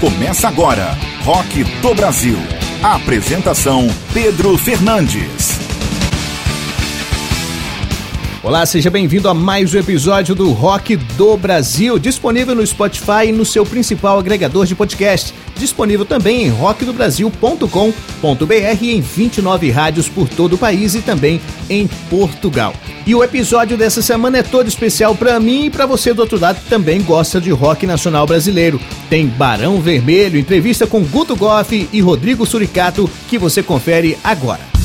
Começa agora, Rock do Brasil. A apresentação Pedro Fernandes. Olá, seja bem-vindo a mais um episódio do Rock do Brasil, disponível no Spotify e no seu principal agregador de podcast. Disponível também em rockdobrasil.com.br em 29 rádios por todo o país e também em Portugal. E o episódio dessa semana é todo especial para mim e para você do outro lado que também gosta de rock nacional brasileiro. Tem Barão Vermelho, entrevista com Guto Goff e Rodrigo Suricato que você confere agora.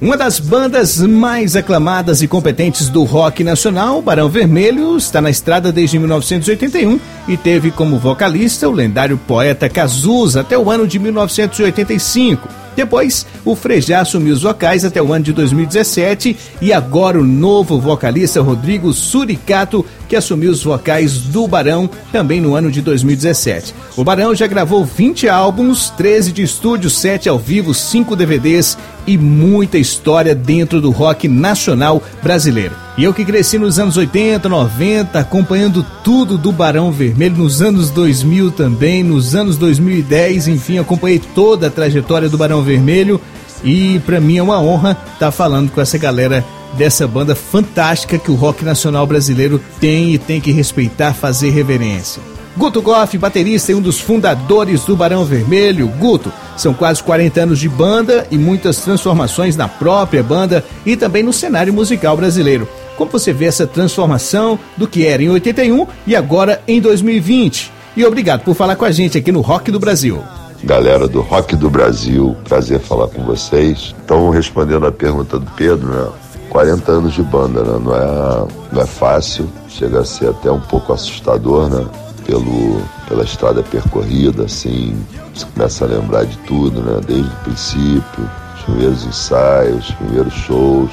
Uma das bandas mais aclamadas e competentes do rock nacional, Barão Vermelho, está na estrada desde 1981 e teve como vocalista o lendário poeta Cazuza até o ano de 1985. Depois, o Frejá assumiu os vocais até o ano de 2017 e agora o novo vocalista Rodrigo Suricato, que assumiu os vocais do Barão também no ano de 2017. O Barão já gravou 20 álbuns, 13 de estúdio, 7 ao vivo, 5 DVDs e muita história dentro do rock nacional brasileiro. E eu que cresci nos anos 80, 90, acompanhando tudo do Barão Vermelho, nos anos 2000 também, nos anos 2010, enfim, acompanhei toda a trajetória do Barão Vermelho e para mim é uma honra estar tá falando com essa galera dessa banda fantástica que o rock nacional brasileiro tem e tem que respeitar, fazer reverência. Guto Goff, baterista e um dos fundadores do Barão Vermelho. Guto, são quase 40 anos de banda e muitas transformações na própria banda e também no cenário musical brasileiro. Como você vê essa transformação do que era em 81 e agora em 2020? E obrigado por falar com a gente aqui no Rock do Brasil. Galera do Rock do Brasil, prazer falar com vocês. Então, respondendo a pergunta do Pedro, né? 40 anos de banda, né? Não é, não é fácil, chega a ser até um pouco assustador, né? pelo, pela estrada percorrida, assim, você começa a lembrar de tudo, né? Desde o princípio, os primeiros ensaios, os primeiros shows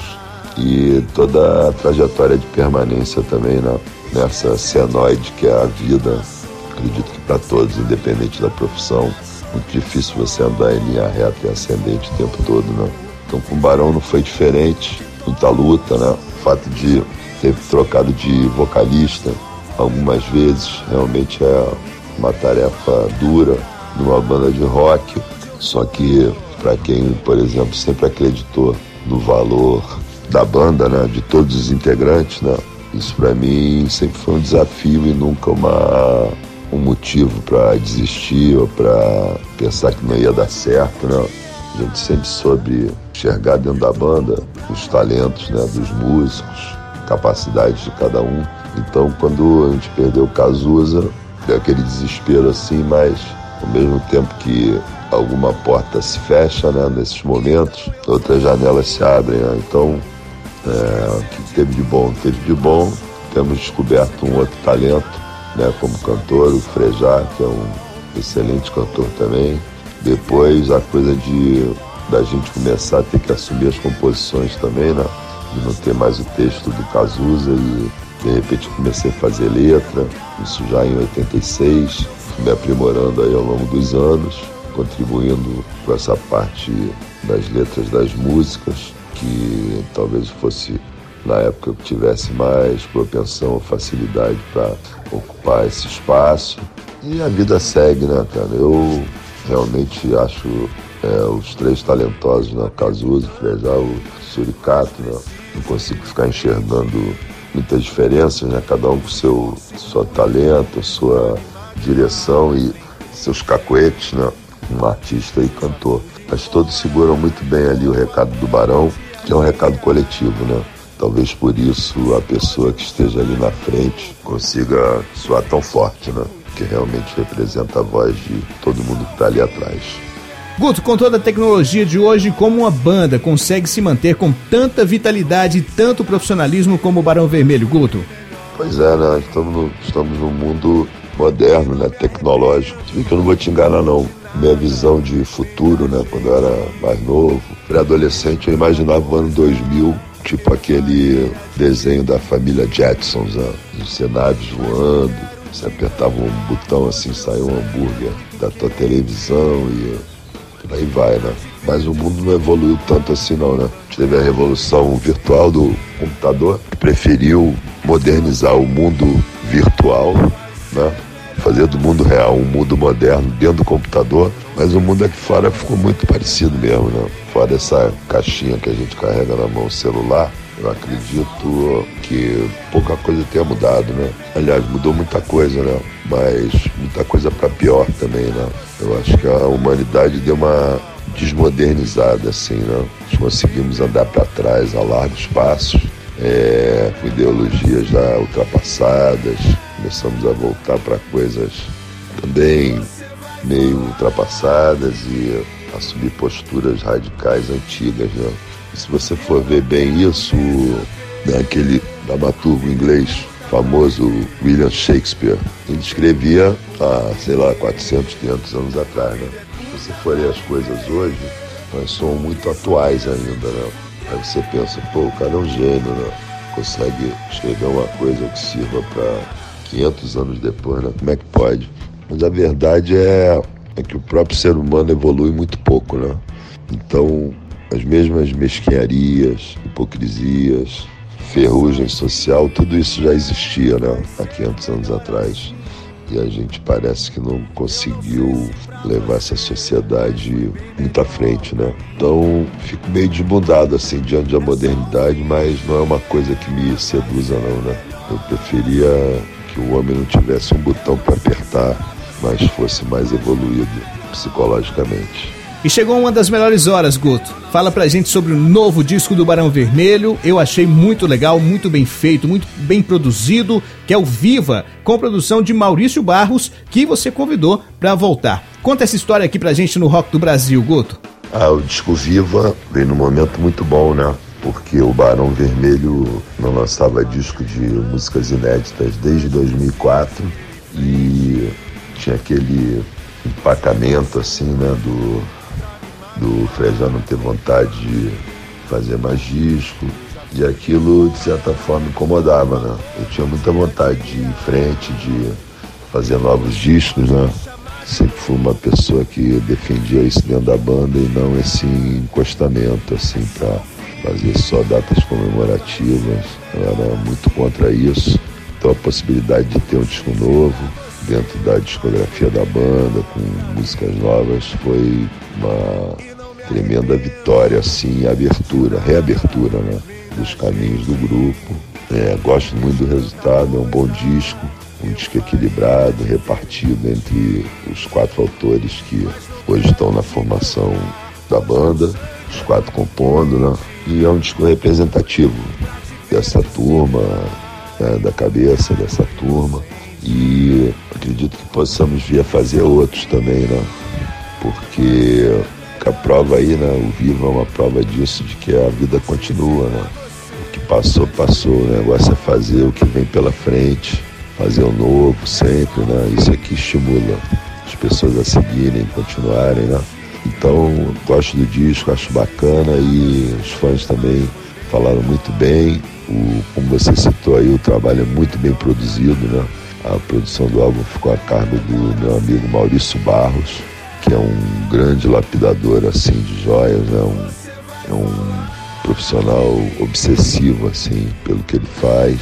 e toda a trajetória de permanência também né? nessa senoide que é a vida. Acredito que para todos, independente da profissão, muito difícil você andar em linha reta e ascendente o tempo todo, né? Então com o Barão não foi diferente, muita luta, né? O fato de ter trocado de vocalista, algumas vezes. Realmente é uma tarefa dura numa banda de rock. Só que para quem, por exemplo, sempre acreditou no valor da banda, né, de todos os integrantes, né, isso para mim sempre foi um desafio e nunca uma um motivo para desistir ou para pensar que não ia dar certo, né? A gente sempre soube enxergar dentro da banda os talentos, né, dos músicos, capacidades de cada um então, quando a gente perdeu o Cazuza, deu aquele desespero assim, mas ao mesmo tempo que alguma porta se fecha, né, nesses momentos, outras janelas se abrem. Né? Então, é, o que teve de bom, teve de bom. Temos descoberto um outro talento, né, como cantor, o Frejá, que é um excelente cantor também. Depois, a coisa de da gente começar a ter que assumir as composições também, né? De não ter mais o texto do Cazuza e de repente comecei a fazer letra, isso já em 86, me aprimorando aí ao longo dos anos, contribuindo com essa parte das letras das músicas, que talvez fosse na época eu tivesse mais propensão ou facilidade para ocupar esse espaço. E a vida segue, né, cara? Eu realmente acho é, os três talentosos, né? Cazuza, o Suricato, né? Não consigo ficar enxergando muitas diferenças, né? Cada um com seu, seu talento, sua direção e seus cacoetes, né? Um artista e cantor. Mas todos seguram muito bem ali o recado do Barão, que é um recado coletivo, né? Talvez por isso a pessoa que esteja ali na frente consiga soar tão forte, né? Que realmente representa a voz de todo mundo que está ali atrás. Guto, com toda a tecnologia de hoje, como uma banda consegue se manter com tanta vitalidade e tanto profissionalismo como o Barão Vermelho, Guto? Pois é, né? Estamos, no, estamos num mundo moderno, né? Tecnológico. Se que eu não vou te enganar, não. Minha visão de futuro, né? Quando eu era mais novo, pré-adolescente, eu imaginava o ano 2000 tipo aquele desenho da família Jetsons, né? os cenários voando, você apertava um botão assim, saiu um hambúrguer da tua televisão e aí vai, né? Mas o mundo não evoluiu tanto assim não, né? Teve a revolução virtual do computador, que preferiu modernizar o mundo virtual, né? Fazer do mundo real um mundo moderno dentro do computador, mas o mundo aqui fora ficou muito parecido mesmo, né? Fora essa caixinha que a gente carrega na mão, celular, eu acredito que pouca coisa tenha mudado, né? Aliás, mudou muita coisa, né? Mas muita coisa para pior também, né? Eu acho que a humanidade deu uma desmodernizada, assim, né? Nós conseguimos andar para trás a largos passos, é, com ideologias já ultrapassadas, começamos a voltar para coisas também meio ultrapassadas e assumir posturas radicais antigas, né? se você for ver bem isso, né, aquele dramaturgo inglês famoso William Shakespeare, ele escrevia há, sei lá, 400, 500 anos atrás, né? Se você for ler as coisas hoje, nós somos muito atuais ainda, né? Aí você pensa, pô, o cara é um gênio, né? Consegue escrever uma coisa que sirva para 500 anos depois, né? Como é que pode? Mas a verdade é, é que o próprio ser humano evolui muito pouco, né? Então, as mesmas mesquinharias, hipocrisias, ferrugem social, tudo isso já existia né, há 500 anos atrás. E a gente parece que não conseguiu levar essa sociedade muito à frente, né? Então, fico meio desbundado, assim, diante da modernidade, mas não é uma coisa que me seduza, não, né? Eu preferia que o homem não tivesse um botão para apertar, mas fosse mais evoluído psicologicamente. E chegou uma das melhores horas, Guto. Fala pra gente sobre o novo disco do Barão Vermelho. Eu achei muito legal, muito bem feito, muito bem produzido, que é o Viva, com produção de Maurício Barros, que você convidou para voltar. Conta essa história aqui pra gente no Rock do Brasil, Guto. Ah, o disco Viva veio num momento muito bom, né? Porque o Barão Vermelho não lançava disco de músicas inéditas desde 2004 e tinha aquele empacamento assim, né, do do Frejá não ter vontade de fazer mais disco. E aquilo, de certa forma, incomodava, né? Eu tinha muita vontade de ir em frente, de fazer novos discos, né? Sempre fui uma pessoa que defendia isso dentro da banda e não esse encostamento, assim, para fazer só datas comemorativas. Eu era muito contra isso. Então a possibilidade de ter um disco novo dentro da discografia da banda, com músicas novas, foi uma tremenda vitória, assim, abertura, reabertura, né? Dos caminhos do grupo. É, gosto muito do resultado, é um bom disco, um disco equilibrado, repartido entre os quatro autores que hoje estão na formação da banda, os quatro compondo, né? E é um disco representativo dessa turma, né? da cabeça dessa turma. E acredito que possamos vir a fazer outros também, né? Porque a prova aí, né? O vivo é uma prova disso, de que a vida continua, né? O que passou, passou. O negócio é fazer o que vem pela frente, fazer o novo sempre, né? Isso aqui estimula as pessoas a seguirem, continuarem, né? Então, gosto do disco, acho bacana e os fãs também falaram muito bem. O, como você citou aí, o trabalho é muito bem produzido, né? A produção do álbum ficou a cargo do meu amigo Maurício Barros que é um grande lapidador assim de joias, é um, é um profissional obsessivo assim pelo que ele faz,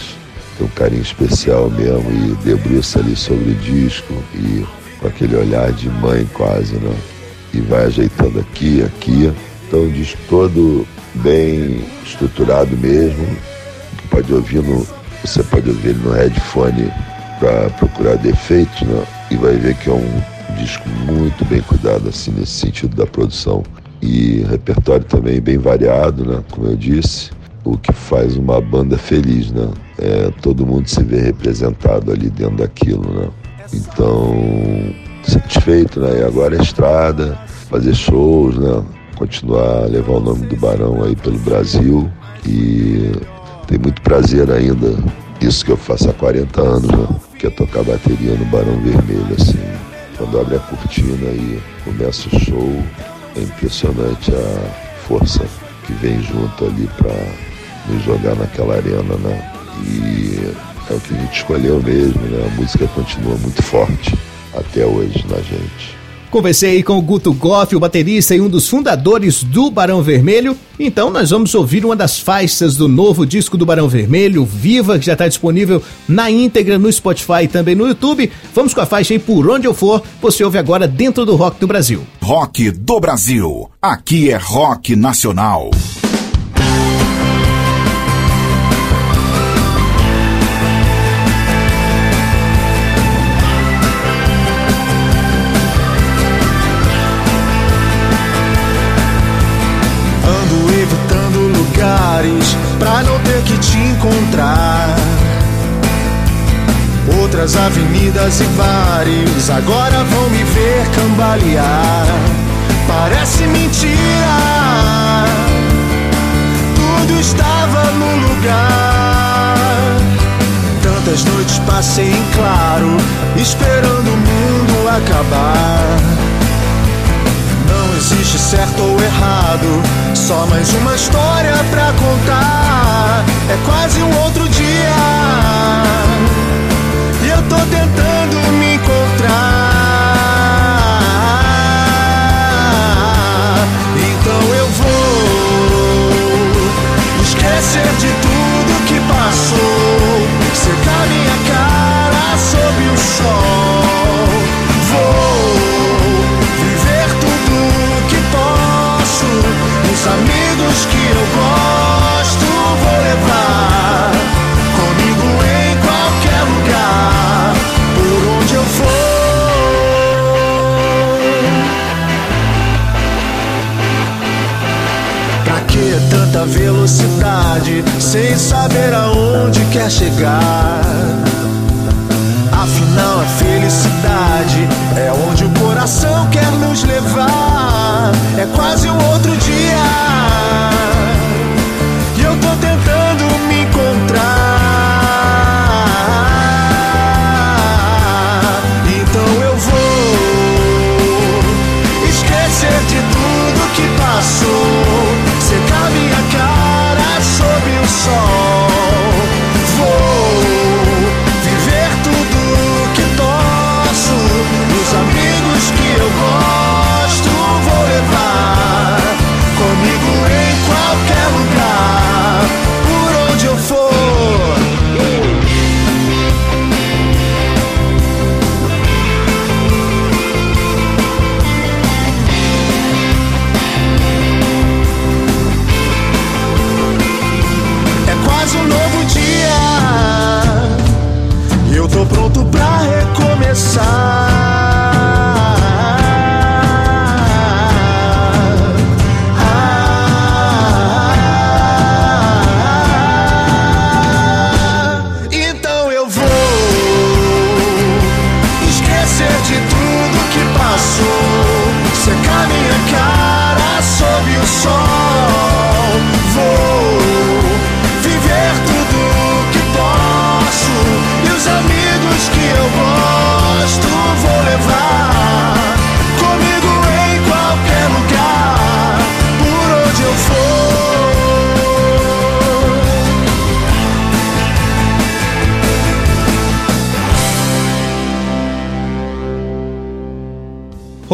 tem um carinho especial mesmo e debruça ali sobre o disco e com aquele olhar de mãe quase, né? E vai ajeitando aqui, aqui. Então o disco todo bem estruturado mesmo, pode ouvir no, você pode ouvir ele no headphone para procurar defeitos, né? E vai ver que é um disco muito bem cuidado assim nesse sentido da produção e repertório também bem variado, né? Como eu disse, o que faz uma banda feliz, né? É, todo mundo se vê representado ali dentro daquilo, né? Então, satisfeito, né? E agora é estrada, fazer shows, né? Continuar a levar o nome do Barão aí pelo Brasil e tem muito prazer ainda isso que eu faço há 40 anos, né? Que é tocar bateria no Barão Vermelho, assim. Quando abre a cortina e começa o show, é impressionante a força que vem junto ali para nos jogar naquela arena, né? E é o que a gente escolheu mesmo, né? A música continua muito forte até hoje na gente. Conversei com o Guto Goff, o baterista e um dos fundadores do Barão Vermelho. Então nós vamos ouvir uma das faixas do novo disco do Barão Vermelho, Viva, que já está disponível na íntegra no Spotify e também no YouTube. Vamos com a faixa aí Por Onde Eu For. Você ouve agora dentro do Rock do Brasil. Rock do Brasil. Aqui é rock nacional. E bares agora vão me ver cambalear. Parece mentira, tudo estava no lugar. Tantas noites passei em claro, esperando o mundo acabar existe certo ou errado, só mais uma história pra contar. É quase um outro dia, velocidade sem saber aonde quer chegar? Afinal, a felicidade é onde o coração quer nos levar. É quase um outro dia.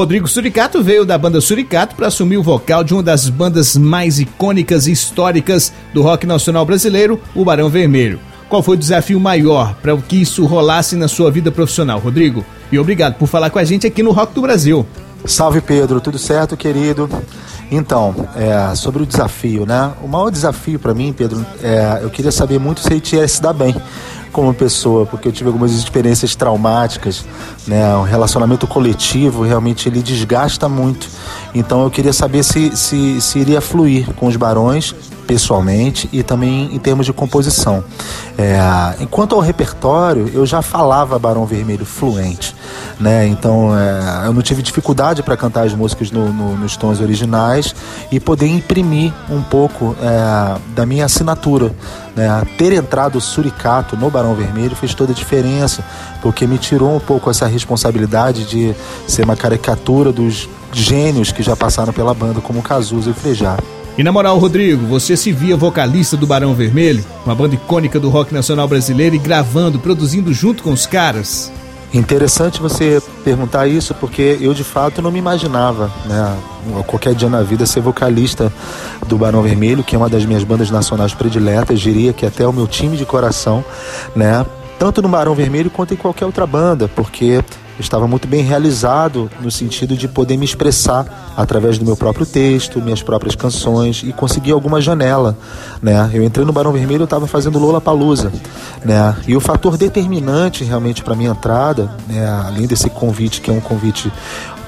Rodrigo Suricato veio da banda Suricato para assumir o vocal de uma das bandas mais icônicas e históricas do rock nacional brasileiro, o Barão Vermelho. Qual foi o desafio maior para que isso rolasse na sua vida profissional, Rodrigo? E obrigado por falar com a gente aqui no Rock do Brasil. Salve Pedro, tudo certo, querido? Então, é, sobre o desafio, né? O maior desafio para mim, Pedro, é, eu queria saber muito se ele tinha se dar bem como pessoa, porque eu tive algumas experiências traumáticas, né? O relacionamento coletivo realmente ele desgasta muito. Então eu queria saber se, se, se iria fluir com os barões pessoalmente e também em termos de composição. É, enquanto ao repertório, eu já falava Barão Vermelho fluente, né? Então é, eu não tive dificuldade para cantar as músicas no, no, nos tons originais e poder imprimir um pouco é, da minha assinatura. Né? Ter entrado o Suricato no Barão Vermelho fez toda a diferença, porque me tirou um pouco essa responsabilidade de ser uma caricatura dos gênios que já passaram pela banda, como Cazuza e Frejá. E na moral, Rodrigo, você se via vocalista do Barão Vermelho, uma banda icônica do rock nacional brasileiro e gravando, produzindo junto com os caras? Interessante você perguntar isso, porque eu de fato não me imaginava, né, qualquer dia na vida ser vocalista do Barão Vermelho, que é uma das minhas bandas nacionais prediletas, diria que até o meu time de coração, né, tanto no Barão Vermelho quanto em qualquer outra banda, porque estava muito bem realizado no sentido de poder me expressar através do meu próprio texto, minhas próprias canções e conseguir alguma janela, né? Eu entrei no Barão Vermelho, eu estava fazendo Lola Palusa, né? E o fator determinante realmente para minha entrada, né, além desse convite que é um convite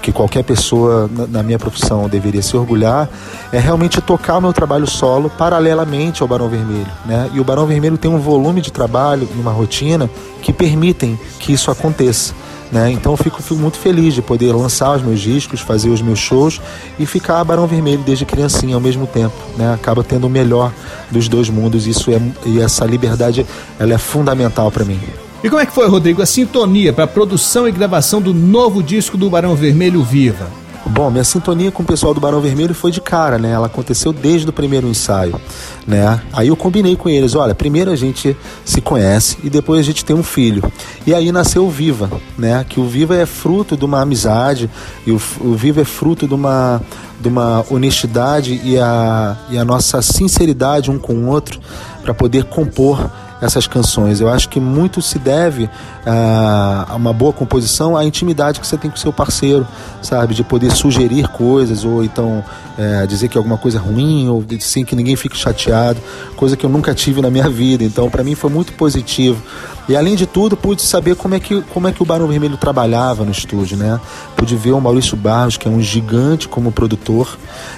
que qualquer pessoa na minha profissão deveria se orgulhar, é realmente tocar o meu trabalho solo paralelamente ao Barão Vermelho. Né? E o Barão Vermelho tem um volume de trabalho e uma rotina que permitem que isso aconteça. Né? Então eu fico, fico, muito feliz de poder lançar os meus discos, fazer os meus shows e ficar Barão Vermelho desde criancinha ao mesmo tempo. Né? Acaba tendo o melhor dos dois mundos isso é, e essa liberdade ela é fundamental para mim. E como é que foi, Rodrigo, a sintonia para a produção e gravação do novo disco do Barão Vermelho Viva? Bom, minha sintonia com o pessoal do Barão Vermelho foi de cara, né? Ela aconteceu desde o primeiro ensaio, né? Aí eu combinei com eles, olha, primeiro a gente se conhece e depois a gente tem um filho. E aí nasceu o Viva, né? Que o Viva é fruto de uma amizade e o, o Viva é fruto de uma de uma honestidade e a, e a nossa sinceridade um com o outro para poder compor essas canções. Eu acho que muito se deve ah, a uma boa composição à intimidade que você tem com seu parceiro, sabe? De poder sugerir coisas ou então é, dizer que alguma coisa é ruim ou sem que ninguém fique chateado, coisa que eu nunca tive na minha vida. Então, para mim foi muito positivo. E além de tudo, pude saber como é que, como é que o Barão Vermelho trabalhava no estúdio, né? Pude ver o Maurício Barros, que é um gigante como produtor,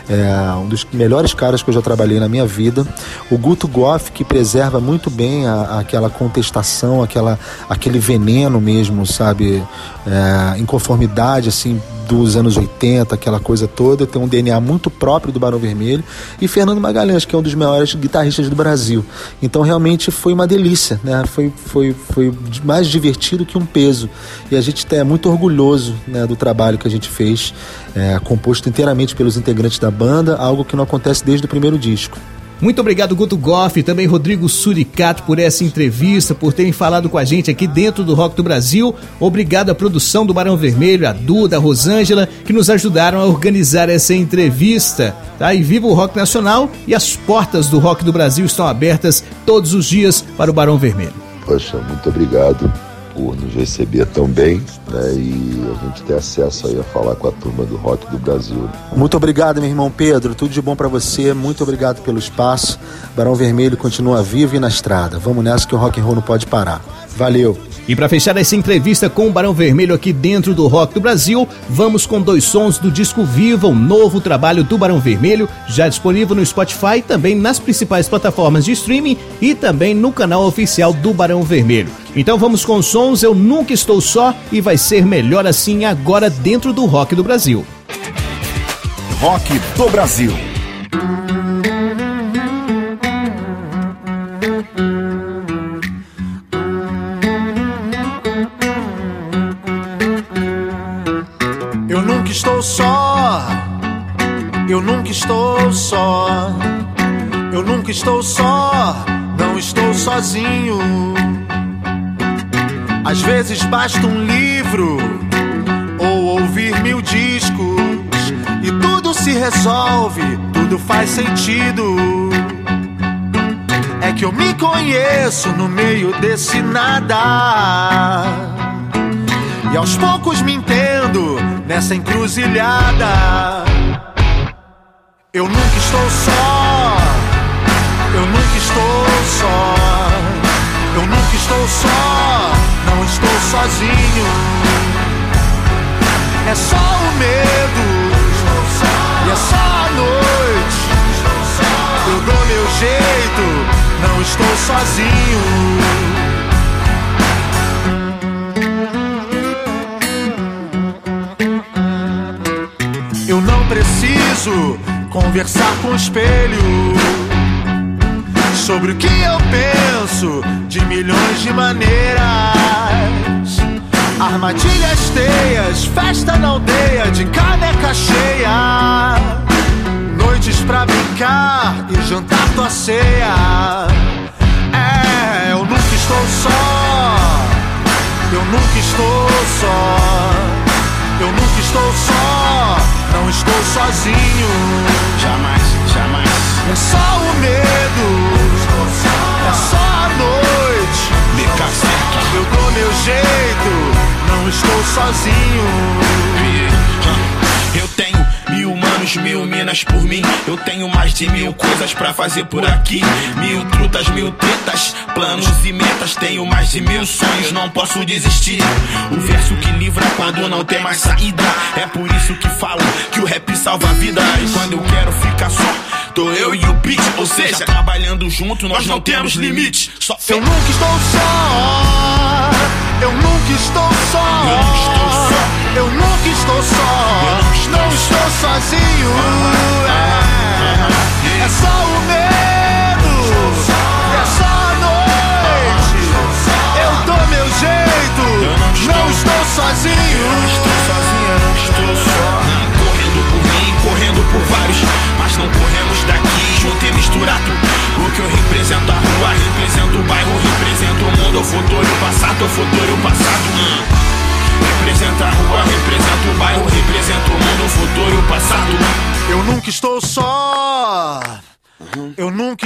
é um dos melhores caras que eu já trabalhei na minha vida. O Guto Goff, que preserva muito bem a, aquela contestação, aquela, aquele veneno mesmo, sabe? É, inconformidade, assim, dos anos 80, aquela coisa toda, tem um DNA muito próprio do Barão Vermelho, e Fernando Magalhães, que é um dos maiores guitarristas do Brasil. Então realmente foi uma delícia, né? Foi, foi, foi mais divertido que um peso. E a gente é muito orgulhoso né, do trabalho que a gente fez, é, composto inteiramente pelos integrantes da banda, algo que não acontece desde o primeiro disco. Muito obrigado, Guto Goff, e também Rodrigo Suricato por essa entrevista, por terem falado com a gente aqui dentro do Rock do Brasil. Obrigado à produção do Barão Vermelho, a Duda, a Rosângela, que nos ajudaram a organizar essa entrevista. Tá? E viva o Rock Nacional e as portas do Rock do Brasil estão abertas todos os dias para o Barão Vermelho. Poxa, muito obrigado por nos receber tão bem né, e a gente ter acesso aí a falar com a turma do rock do Brasil. Muito obrigado, meu irmão Pedro. Tudo de bom para você. Muito obrigado pelo espaço. Barão Vermelho continua vivo e na estrada. Vamos nessa que o rock and roll não pode parar. Valeu. E para fechar essa entrevista com o Barão Vermelho aqui dentro do Rock do Brasil, vamos com dois sons do disco Viva, o novo trabalho do Barão Vermelho, já disponível no Spotify, também nas principais plataformas de streaming e também no canal oficial do Barão Vermelho. Então vamos com sons Eu Nunca Estou Só e vai ser melhor assim agora dentro do Rock do Brasil. Rock do Brasil. Estou só. Eu nunca estou só. Não estou sozinho. Às vezes basta um livro ou ouvir mil discos e tudo se resolve, tudo faz sentido. É que eu me conheço no meio desse nada. E aos poucos me entendo nessa encruzilhada. Eu nunca estou só, eu nunca estou só, eu nunca estou só, não estou sozinho. É só o medo, e é só a noite. Eu dou meu jeito, não estou sozinho. preciso conversar com o espelho sobre o que eu penso de milhões de maneiras. Armadilhas, teias, festa na aldeia de caneca cheia. noites pra brincar e jantar tua ceia. É, eu nunca estou só. Eu nunca estou só. Eu nunca estou só. Não estou sozinho. Jamais, jamais. É só o medo. É só a noite. Eu dou meu jeito. Não estou sozinho. Mil manos, mil minas por mim. Eu tenho mais de mil coisas pra fazer por aqui. Mil trutas, mil tretas, planos e metas. Tenho mais de mil sonhos, não posso desistir. O verso que livra quando não tem mais saída. É por isso que falo que o rap salva vidas. Quando eu quero ficar só, tô eu e o beat. Ou seja, trabalhando junto, nós não temos limite. Só. Eu nunca estou só. Eu nunca estou só. Eu nunca estou só. Eu nunca estou só. Eu nunca estou Não estou sozinho. É, é só o medo. É só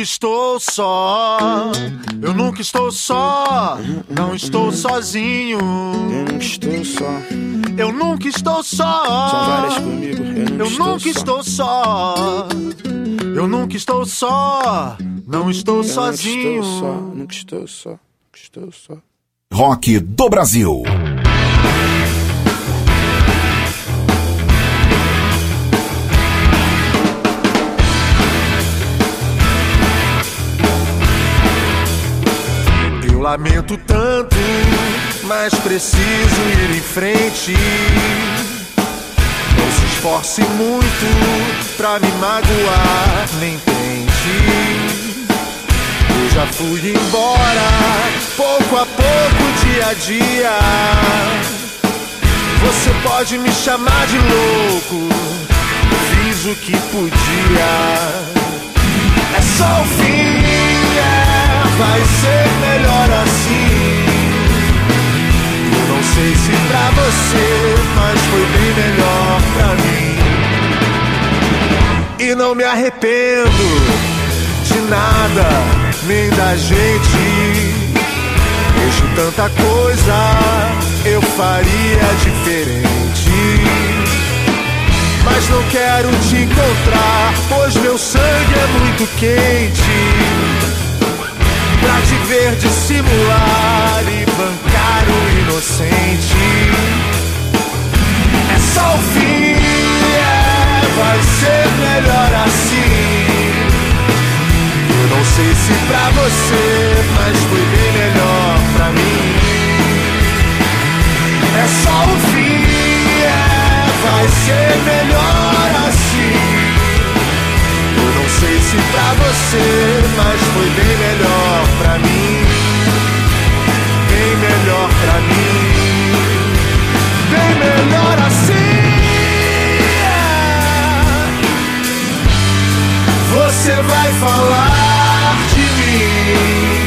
nunca estou só. Eu nunca estou só. Não estou sozinho. Eu nunca estou só. Eu nunca estou São só. várias comigo, eu nunca estou só. Eu nunca estou só. Não estou nunca sozinho. estou só, nunca estou só, nunca estou só. Rock do Brasil. Lamento tanto, mas preciso ir em frente. Não se esforce muito pra me magoar, nem tente. Eu já fui embora, pouco a pouco, dia a dia. Você pode me chamar de louco, fiz o que podia. É só o fim, vai ser melhor assim. Eu não sei se pra você, mas foi bem melhor pra mim. E não me arrependo de nada, nem da gente. Vejo tanta coisa, eu faria diferente. Mas não quero te encontrar, pois meu sangue é muito quente. Pra te ver dissimular e bancar o inocente. É só o fim, é, vai ser melhor assim. Eu não sei se pra você, mas foi bem melhor pra mim. É só o fim, é, vai ser melhor assim. Sei se pra você, mas foi bem melhor pra mim. Bem melhor pra mim. Bem melhor assim. Você vai falar de mim.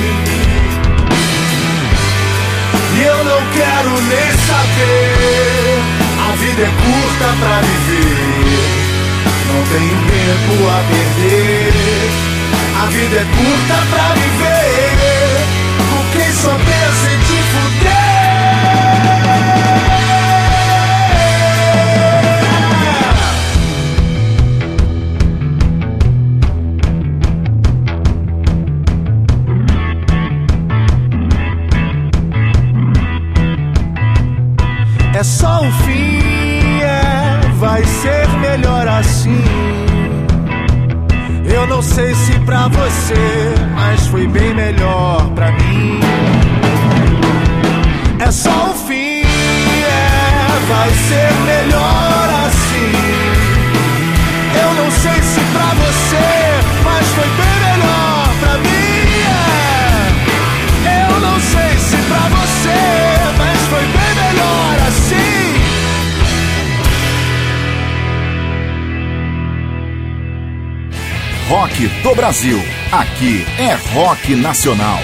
E eu não quero nem saber. A vida é curta pra viver. Não tenho tempo a perder. A vida é curta pra viver. Do Brasil. Aqui é rock nacional.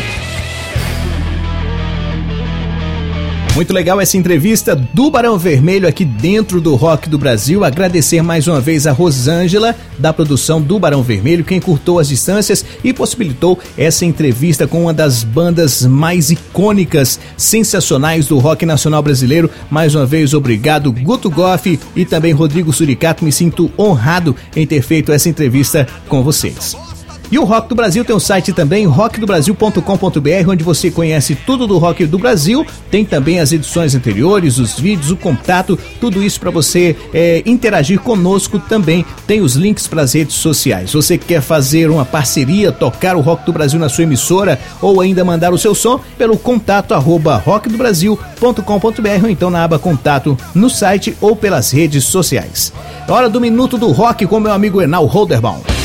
Muito legal essa entrevista do Barão Vermelho aqui dentro do Rock do Brasil. Agradecer mais uma vez a Rosângela, da produção do Barão Vermelho, que encurtou as distâncias e possibilitou essa entrevista com uma das bandas mais icônicas, sensacionais do rock nacional brasileiro. Mais uma vez, obrigado, Guto Goff e também Rodrigo Suricato. Me sinto honrado em ter feito essa entrevista com vocês. E o Rock do Brasil tem um site também, rockdobrasil.com.br, onde você conhece tudo do rock do Brasil. Tem também as edições anteriores, os vídeos, o contato, tudo isso para você é, interagir conosco também. Tem os links para as redes sociais. Você quer fazer uma parceria, tocar o Rock do Brasil na sua emissora ou ainda mandar o seu som pelo contato arroba rockdobrasil.com.br ou então na aba contato no site ou pelas redes sociais. Hora do Minuto do Rock com meu amigo Enal Holderbaum.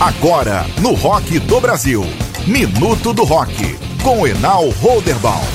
Agora, no Rock do Brasil. Minuto do Rock, com Enal Holderbaum.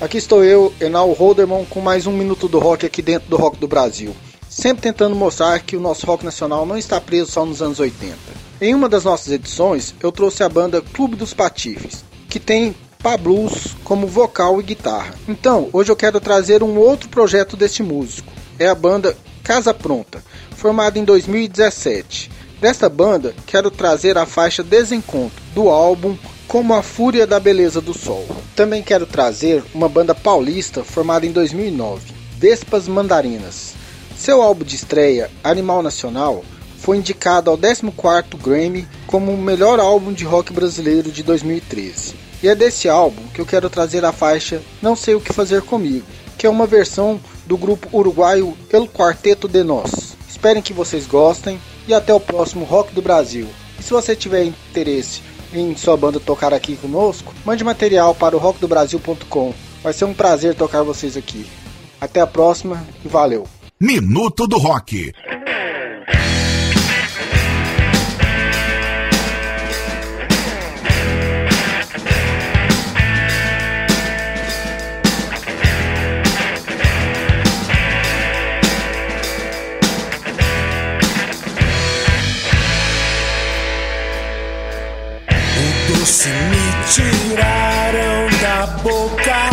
Aqui estou eu, Enal Holderman, com mais um Minuto do Rock aqui dentro do Rock do Brasil. Sempre tentando mostrar que o nosso rock nacional não está preso só nos anos 80. Em uma das nossas edições, eu trouxe a banda Clube dos Patifes, que tem pá blues como vocal e guitarra. Então, hoje eu quero trazer um outro projeto deste músico. É a banda Casa Pronta, formada em 2017. Desta banda, quero trazer a faixa Desencontro do álbum Como a Fúria da Beleza do Sol. Também quero trazer uma banda paulista formada em 2009, Vespas Mandarinas. Seu álbum de estreia, Animal Nacional, foi indicado ao 14º Grammy como o melhor álbum de rock brasileiro de 2013. E é desse álbum que eu quero trazer a faixa Não Sei O Que Fazer Comigo, que é uma versão do grupo uruguaio El Quarteto de Nós. Esperem que vocês gostem e até o próximo Rock do Brasil. E se você tiver interesse em sua banda tocar aqui conosco, mande material para o rockdobrasil.com. Vai ser um prazer tocar vocês aqui. Até a próxima e valeu. Minuto do Rock. Tiraram da boca,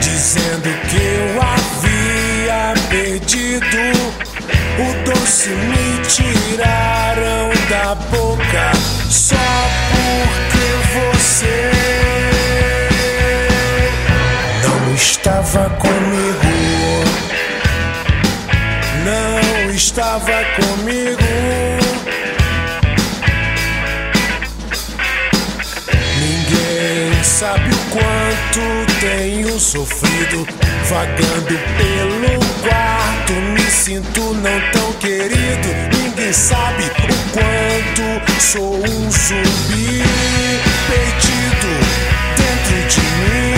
dizendo que eu havia perdido. O doce me tiraram da boca só porque você não estava comigo. Não estava comigo. Sabe o quanto tenho sofrido vagando pelo quarto. Me sinto não tão querido. Ninguém sabe o quanto sou um zumbi perdido dentro de mim.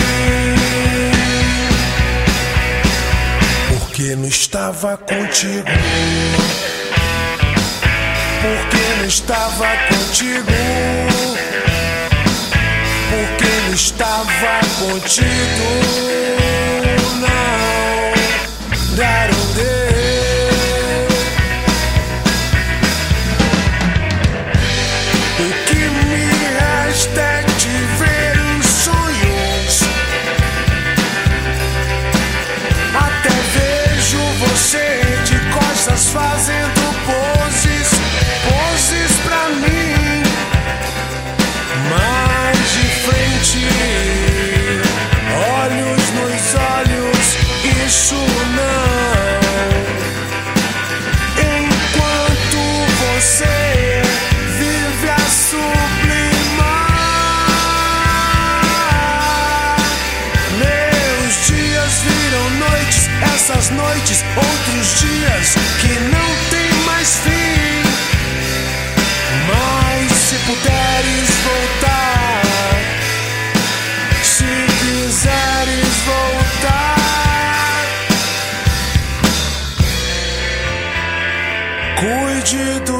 Porque não estava contigo. Porque não estava contigo estava contigo. Não, darão O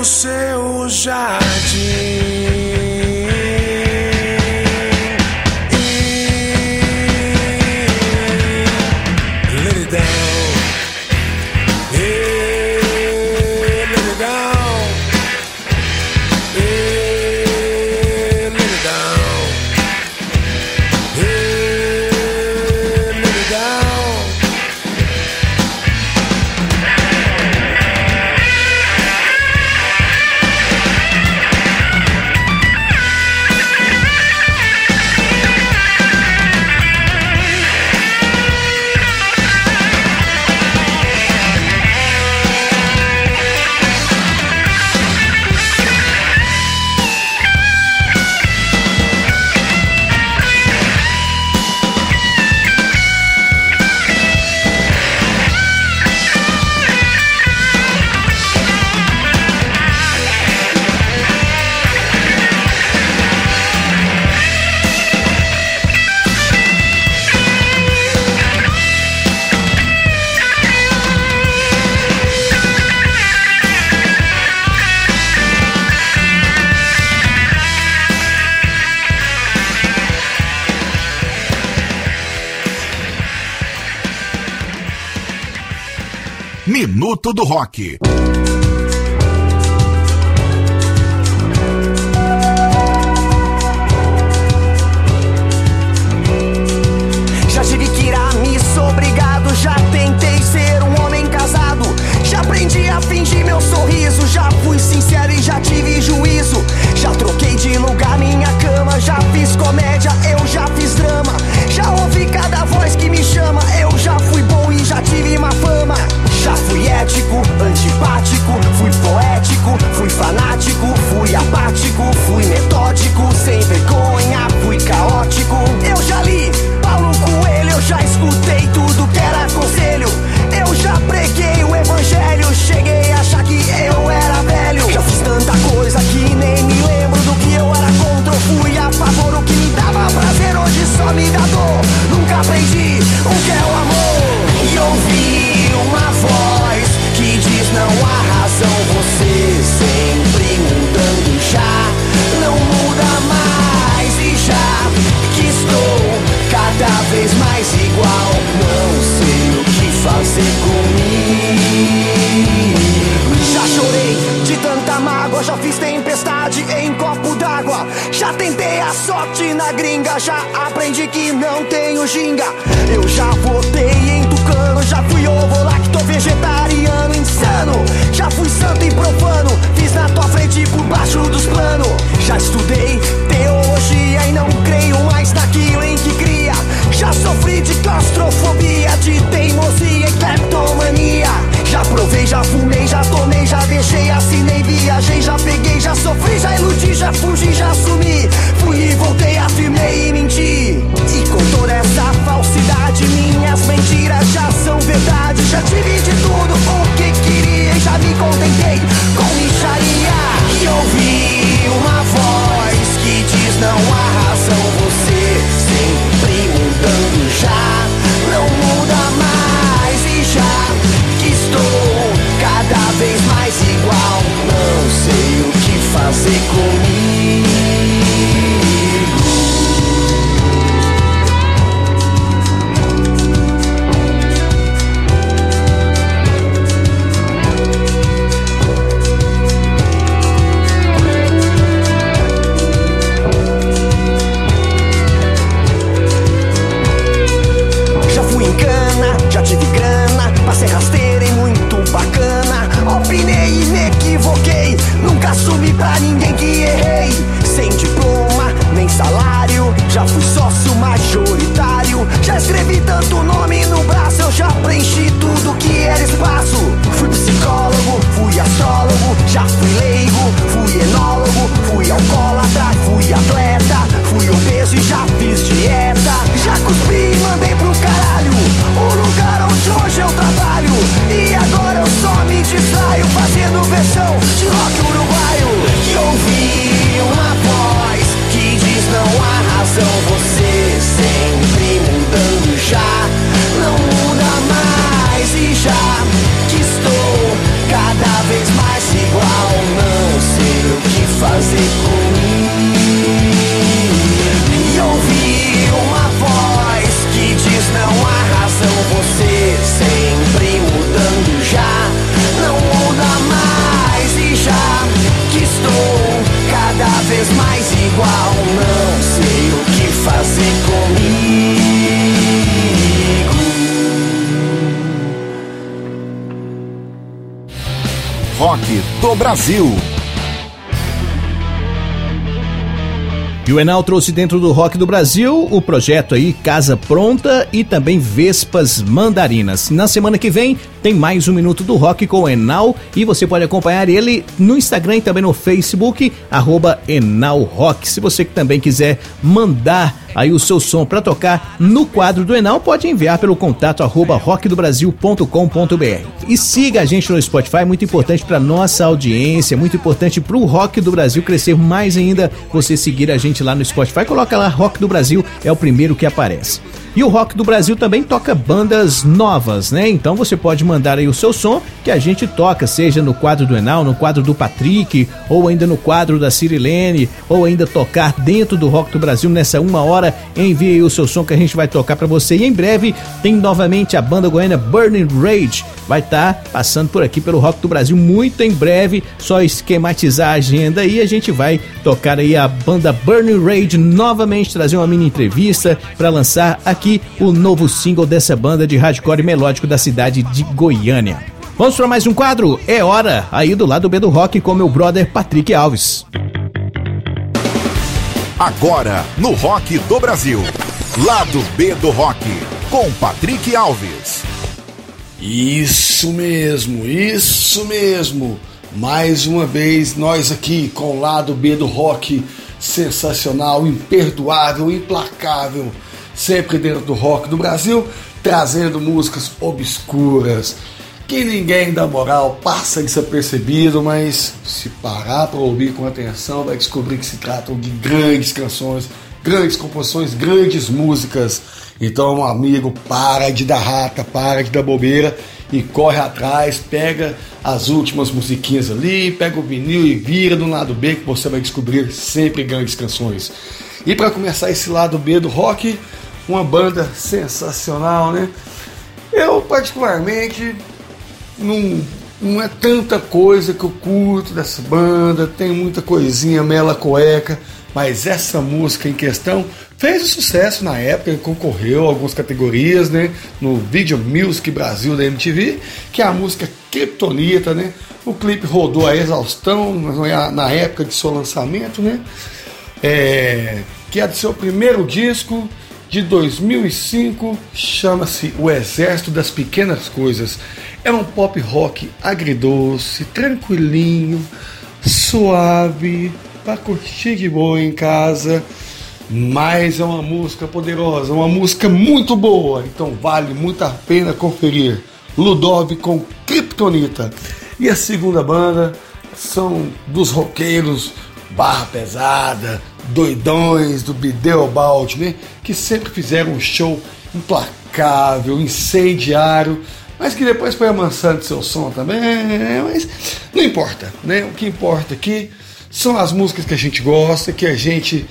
seu jardim. Minuto do Rock. Já tive que irá me obrigado, já tentei ser um homem casado. Já aprendi a fingir meu sorriso, já fui sincero e já tive juízo. Já troquei de lugar minha cama, já fiz comédia, eu do Brasil. E o Enal trouxe dentro do Rock do Brasil o projeto aí Casa Pronta e também Vespas Mandarinas. Na semana que vem tem mais um Minuto do Rock com o Enal e você pode acompanhar ele no Instagram e também no Facebook, arroba Enal Rock. Se você também quiser mandar aí o seu som para tocar no quadro do Enal, pode enviar pelo contato arroba rockdobrasil.com.br. E siga a gente no Spotify, muito importante para nossa audiência, muito importante para o Rock do Brasil crescer mais ainda. Você seguir a gente lá no Spotify, coloca lá Rock do Brasil, é o primeiro que aparece. E o Rock do Brasil também toca bandas novas, né? Então você pode mandar aí o seu som que a gente toca, seja no quadro do Enal, no quadro do Patrick, ou ainda no quadro da Cirilene, ou ainda tocar dentro do Rock do Brasil nessa uma hora. Envie aí o seu som que a gente vai tocar para você. E em breve tem novamente a banda goiana Burning Rage. Vai estar tá passando por aqui pelo Rock do Brasil muito em breve. Só esquematizar a agenda aí a gente vai tocar aí a banda Burning Rage novamente, trazer uma mini entrevista para lançar aqui o novo single dessa banda de hardcore melódico da cidade de Goiânia. Vamos para mais um quadro? É hora aí do lado B do rock com meu brother Patrick Alves. Agora, no Rock do Brasil. Lado B do Rock, com Patrick Alves. Isso mesmo, isso mesmo. Mais uma vez, nós aqui com o lado B do rock, sensacional, imperdoável, implacável, sempre dentro do rock do Brasil, trazendo músicas obscuras, que ninguém dá moral, passa desapercebido, mas se parar para ouvir com atenção, vai descobrir que se tratam de grandes canções, grandes composições, grandes músicas. Então, amigo, para de dar rata, para de dar bobeira e corre atrás, pega as últimas musiquinhas ali, pega o vinil e vira do lado B que você vai descobrir sempre grandes canções. E para começar esse lado B do rock, uma banda sensacional, né? Eu particularmente não, não é tanta coisa que eu curto dessa banda, tem muita coisinha mela cueca, mas essa música em questão fez um sucesso na época, concorreu a algumas categorias, né, no Video Music Brasil da MTV, que é a música Kryptonita, né? O clipe rodou a exaustão na época de seu lançamento, né? É, que é do seu primeiro disco de 2005, chama-se O Exército das Pequenas Coisas. É um pop rock agridoce, tranquilinho, suave, para curtir de boa em casa. Mas é uma música poderosa, uma música muito boa, então vale muito a pena conferir. Ludov com Kryptonita. E a segunda banda são dos roqueiros barra pesada, doidões do Bideobaldi, né? Que sempre fizeram um show implacável, incendiário, mas que depois foi amansando seu som também, mas não importa, né? O que importa aqui são as músicas que a gente gosta, que a gente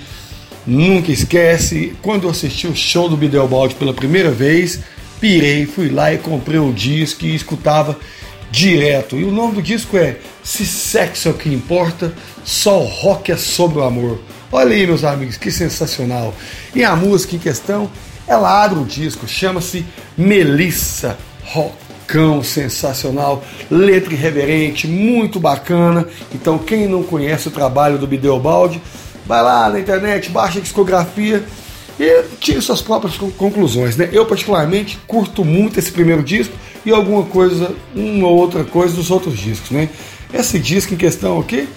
nunca esquece. Quando eu assisti o show do Bideobaldi pela primeira vez, pirei, fui lá e comprei o disco e escutava direto. E o nome do disco é Se Sexo é o que Importa, Só o Rock é sobre o Amor. Olha aí, meus amigos, que sensacional. E a música em questão, ela abre o disco, chama-se Melissa Rockão, sensacional, letra irreverente, muito bacana. Então, quem não conhece o trabalho do Bideobaldi, vai lá na internet, baixa a discografia e tire suas próprias conclusões. Né? Eu, particularmente, curto muito esse primeiro disco e alguma coisa, uma ou outra coisa dos outros discos. Né? Esse disco em questão aqui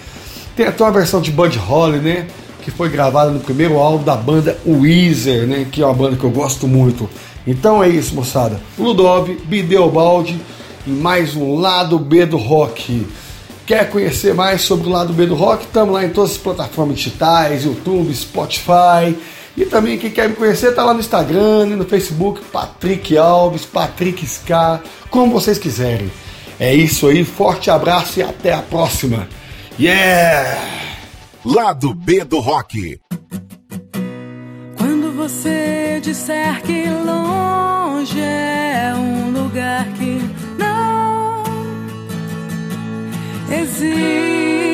tem até uma versão de Bud Holly, né? Que foi gravada no primeiro álbum da banda Weezer, né? que é uma banda que eu gosto muito. Então é isso, moçada. Ludov, Bideobaldi e mais um lado B do rock. Quer conhecer mais sobre o lado B do rock? Estamos lá em todas as plataformas digitais, YouTube, Spotify. E também quem quer me conhecer tá lá no Instagram e no Facebook, Patrick Alves, Patrick Ska, como vocês quiserem. É isso aí, forte abraço e até a próxima. Yeah! Lado B do Rock. Quando você disser que longe é um lugar que não existe,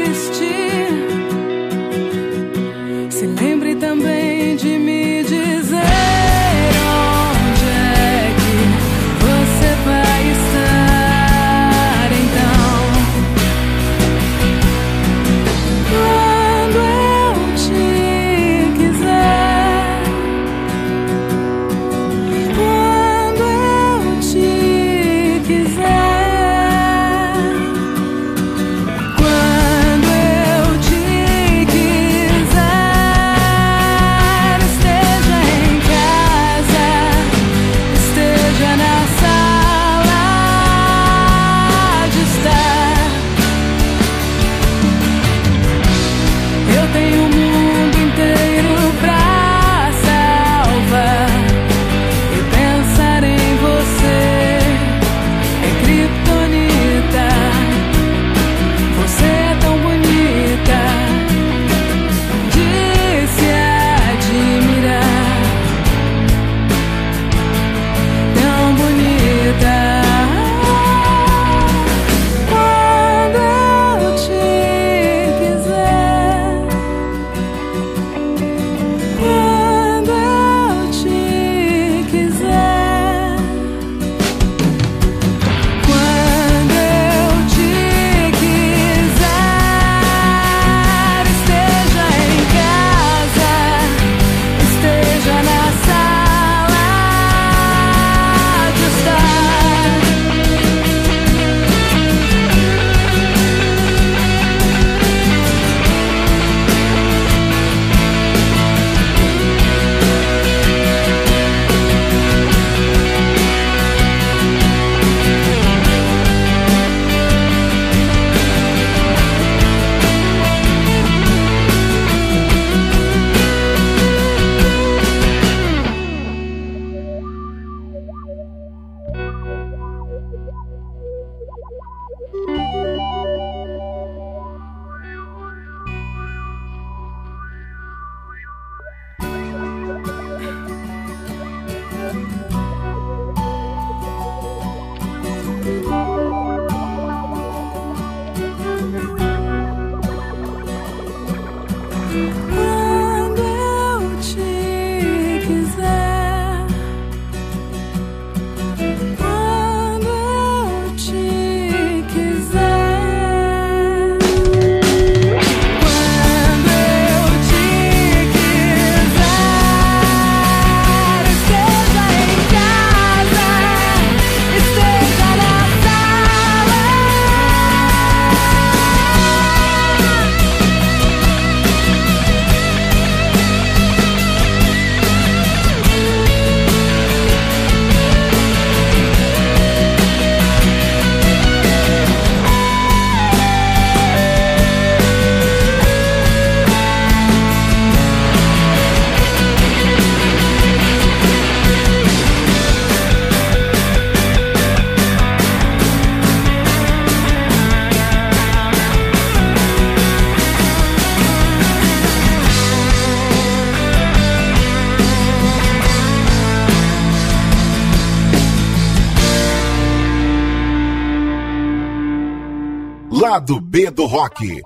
Lado B do Rock. Te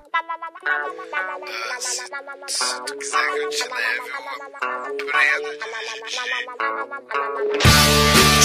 fiz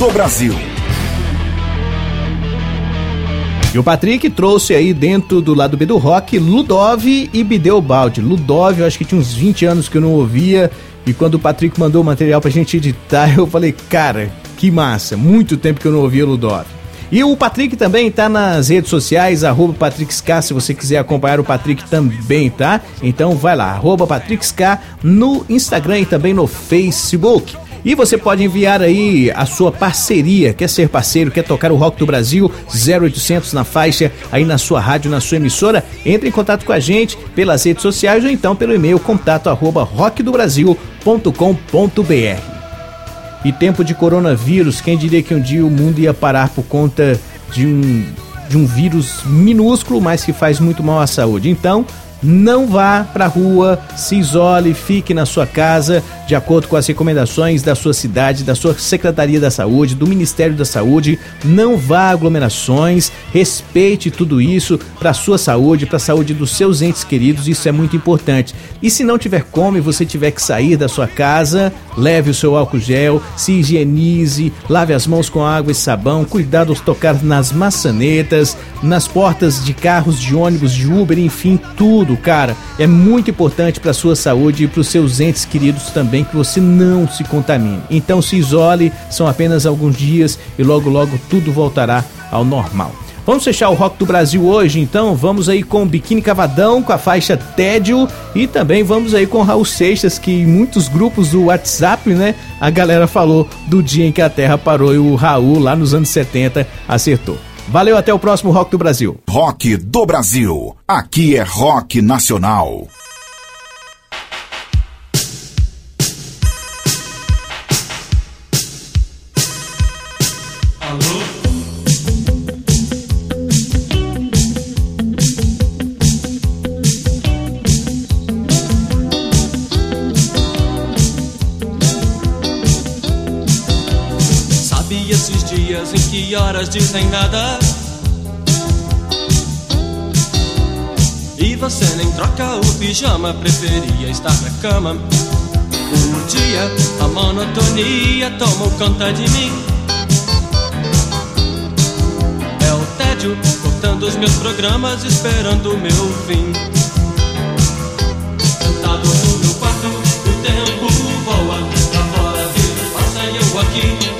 do Brasil. E o Patrick trouxe aí dentro do lado B do rock Ludov e Bideobaldi. Ludov, eu acho que tinha uns 20 anos que eu não ouvia. E quando o Patrick mandou o material pra gente editar, eu falei, cara, que massa. Muito tempo que eu não ouvia Ludov. E o Patrick também tá nas redes sociais, arroba PatrickSK, se você quiser acompanhar o Patrick também, tá? Então vai lá, arroba PatrickSK no Instagram e também no Facebook. E você pode enviar aí a sua parceria, quer ser parceiro, quer tocar o Rock do Brasil, 0800 na faixa, aí na sua rádio, na sua emissora, entre em contato com a gente pelas redes sociais ou então pelo e-mail contato arroba rockdobrasil.com.br. E tempo de coronavírus, quem diria que um dia o mundo ia parar por conta de um, de um vírus minúsculo, mas que faz muito mal à saúde. Então, não vá para rua, se isole, fique na sua casa, de acordo com as recomendações da sua cidade, da sua Secretaria da Saúde, do Ministério da Saúde. Não vá a aglomerações, respeite tudo isso para a sua saúde, para a saúde dos seus entes queridos, isso é muito importante. E se não tiver como e você tiver que sair da sua casa, leve o seu álcool gel, se higienize, lave as mãos com água e sabão, cuidado ao tocar nas maçanetas, nas portas de carros, de ônibus, de Uber, enfim, tudo, cara. É muito importante para a sua saúde e para os seus entes queridos também que você não se contamine. Então se isole, são apenas alguns dias e logo logo tudo voltará ao normal. Vamos fechar o Rock do Brasil hoje, então vamos aí com Biquíni Cavadão, com a faixa Tédio e também vamos aí com Raul Seixas, que em muitos grupos do WhatsApp, né, a galera falou do dia em que a Terra parou e o Raul lá nos anos 70 acertou. Valeu, até o próximo Rock do Brasil. Rock do Brasil. Aqui é rock nacional. Sabe esses dias em que horas dizem nada? E você nem troca o pijama, preferia estar na cama. Um dia a monotonia tomou conta de mim. É o tédio cortando os meus programas, esperando o meu fim. Sentado no meu quarto, o tempo voa. Lá fora vida passa e eu aqui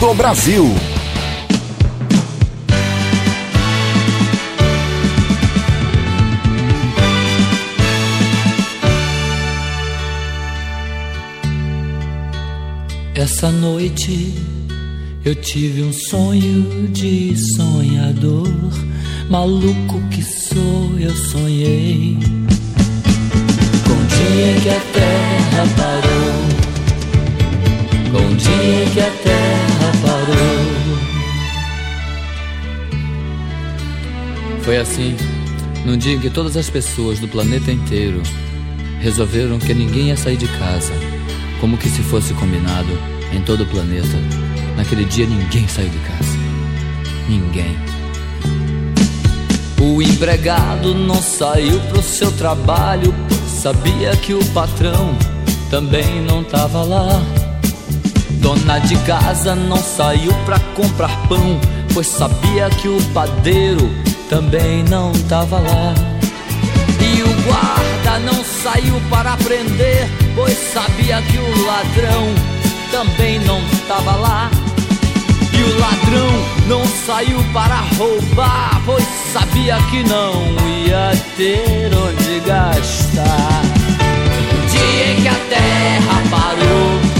do Brasil. Essa noite eu tive um sonho de sonhador, maluco que sou, eu sonhei. Com o dia que a terra parou, com o dia que a terra Foi assim, num dia em que todas as pessoas do planeta inteiro resolveram que ninguém ia sair de casa Como que se fosse combinado em todo o planeta. Naquele dia ninguém saiu de casa. Ninguém. O empregado não saiu pro seu trabalho, sabia que o patrão também não tava lá. Dona de casa não saiu pra comprar pão, pois sabia que o padeiro também não tava lá. E o guarda não saiu para prender, pois sabia que o ladrão também não tava lá. E o ladrão não saiu para roubar, pois sabia que não ia ter onde gastar. No dia em que a terra parou,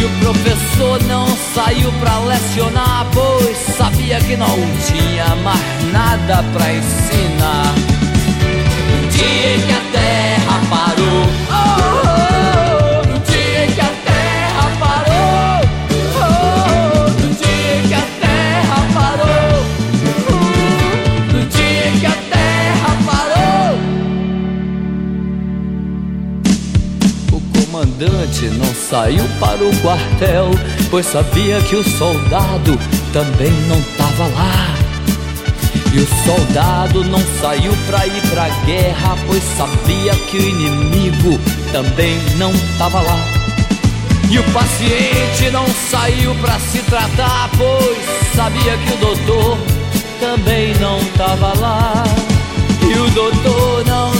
E o professor não saiu pra lecionar, pois sabia que não tinha mais nada pra ensinar. No dia em que a terra parou, oh, não saiu para o quartel, pois sabia que o soldado também não tava lá. E o soldado não saiu pra ir pra guerra, pois sabia que o inimigo também não tava lá. E o paciente não saiu pra se tratar, pois sabia que o doutor também não tava lá. E o doutor não